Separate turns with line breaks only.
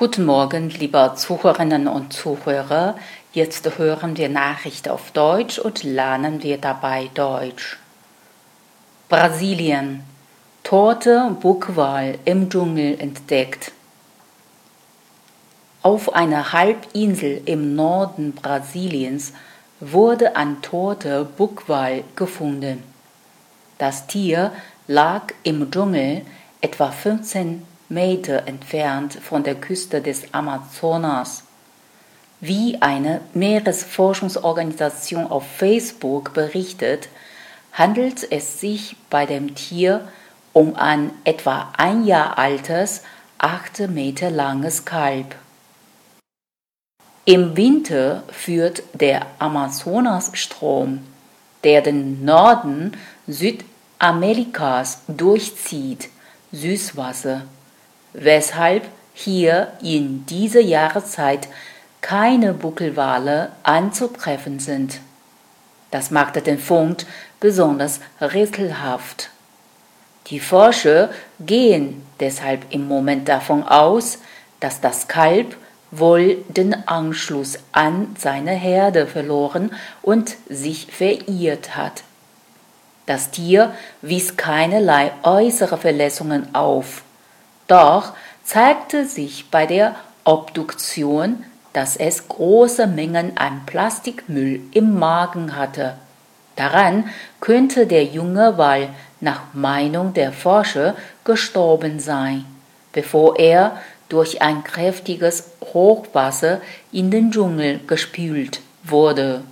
Guten Morgen, liebe Zuhörerinnen und Zuhörer. Jetzt hören wir Nachrichten auf Deutsch und lernen wir dabei Deutsch. Brasilien. Tote Buckwal im Dschungel entdeckt. Auf einer Halbinsel im Norden Brasiliens wurde ein toter Buckwal gefunden. Das Tier lag im Dschungel etwa 15 Meter entfernt von der Küste des Amazonas. Wie eine Meeresforschungsorganisation auf Facebook berichtet, handelt es sich bei dem Tier um ein etwa ein Jahr altes, acht Meter langes Kalb. Im Winter führt der Amazonasstrom, der den Norden Südamerikas durchzieht, Süßwasser weshalb hier in dieser Jahreszeit keine Buckelwale anzutreffen sind. Das machte den Fund besonders rätselhaft. Die Forscher gehen deshalb im Moment davon aus, dass das Kalb wohl den Anschluss an seine Herde verloren und sich verirrt hat. Das Tier wies keinerlei äußere Verletzungen auf. Doch zeigte sich bei der Obduktion, dass es große Mengen an Plastikmüll im Magen hatte. Daran könnte der junge Wal nach Meinung der Forscher gestorben sein, bevor er durch ein kräftiges Hochwasser in den Dschungel gespült wurde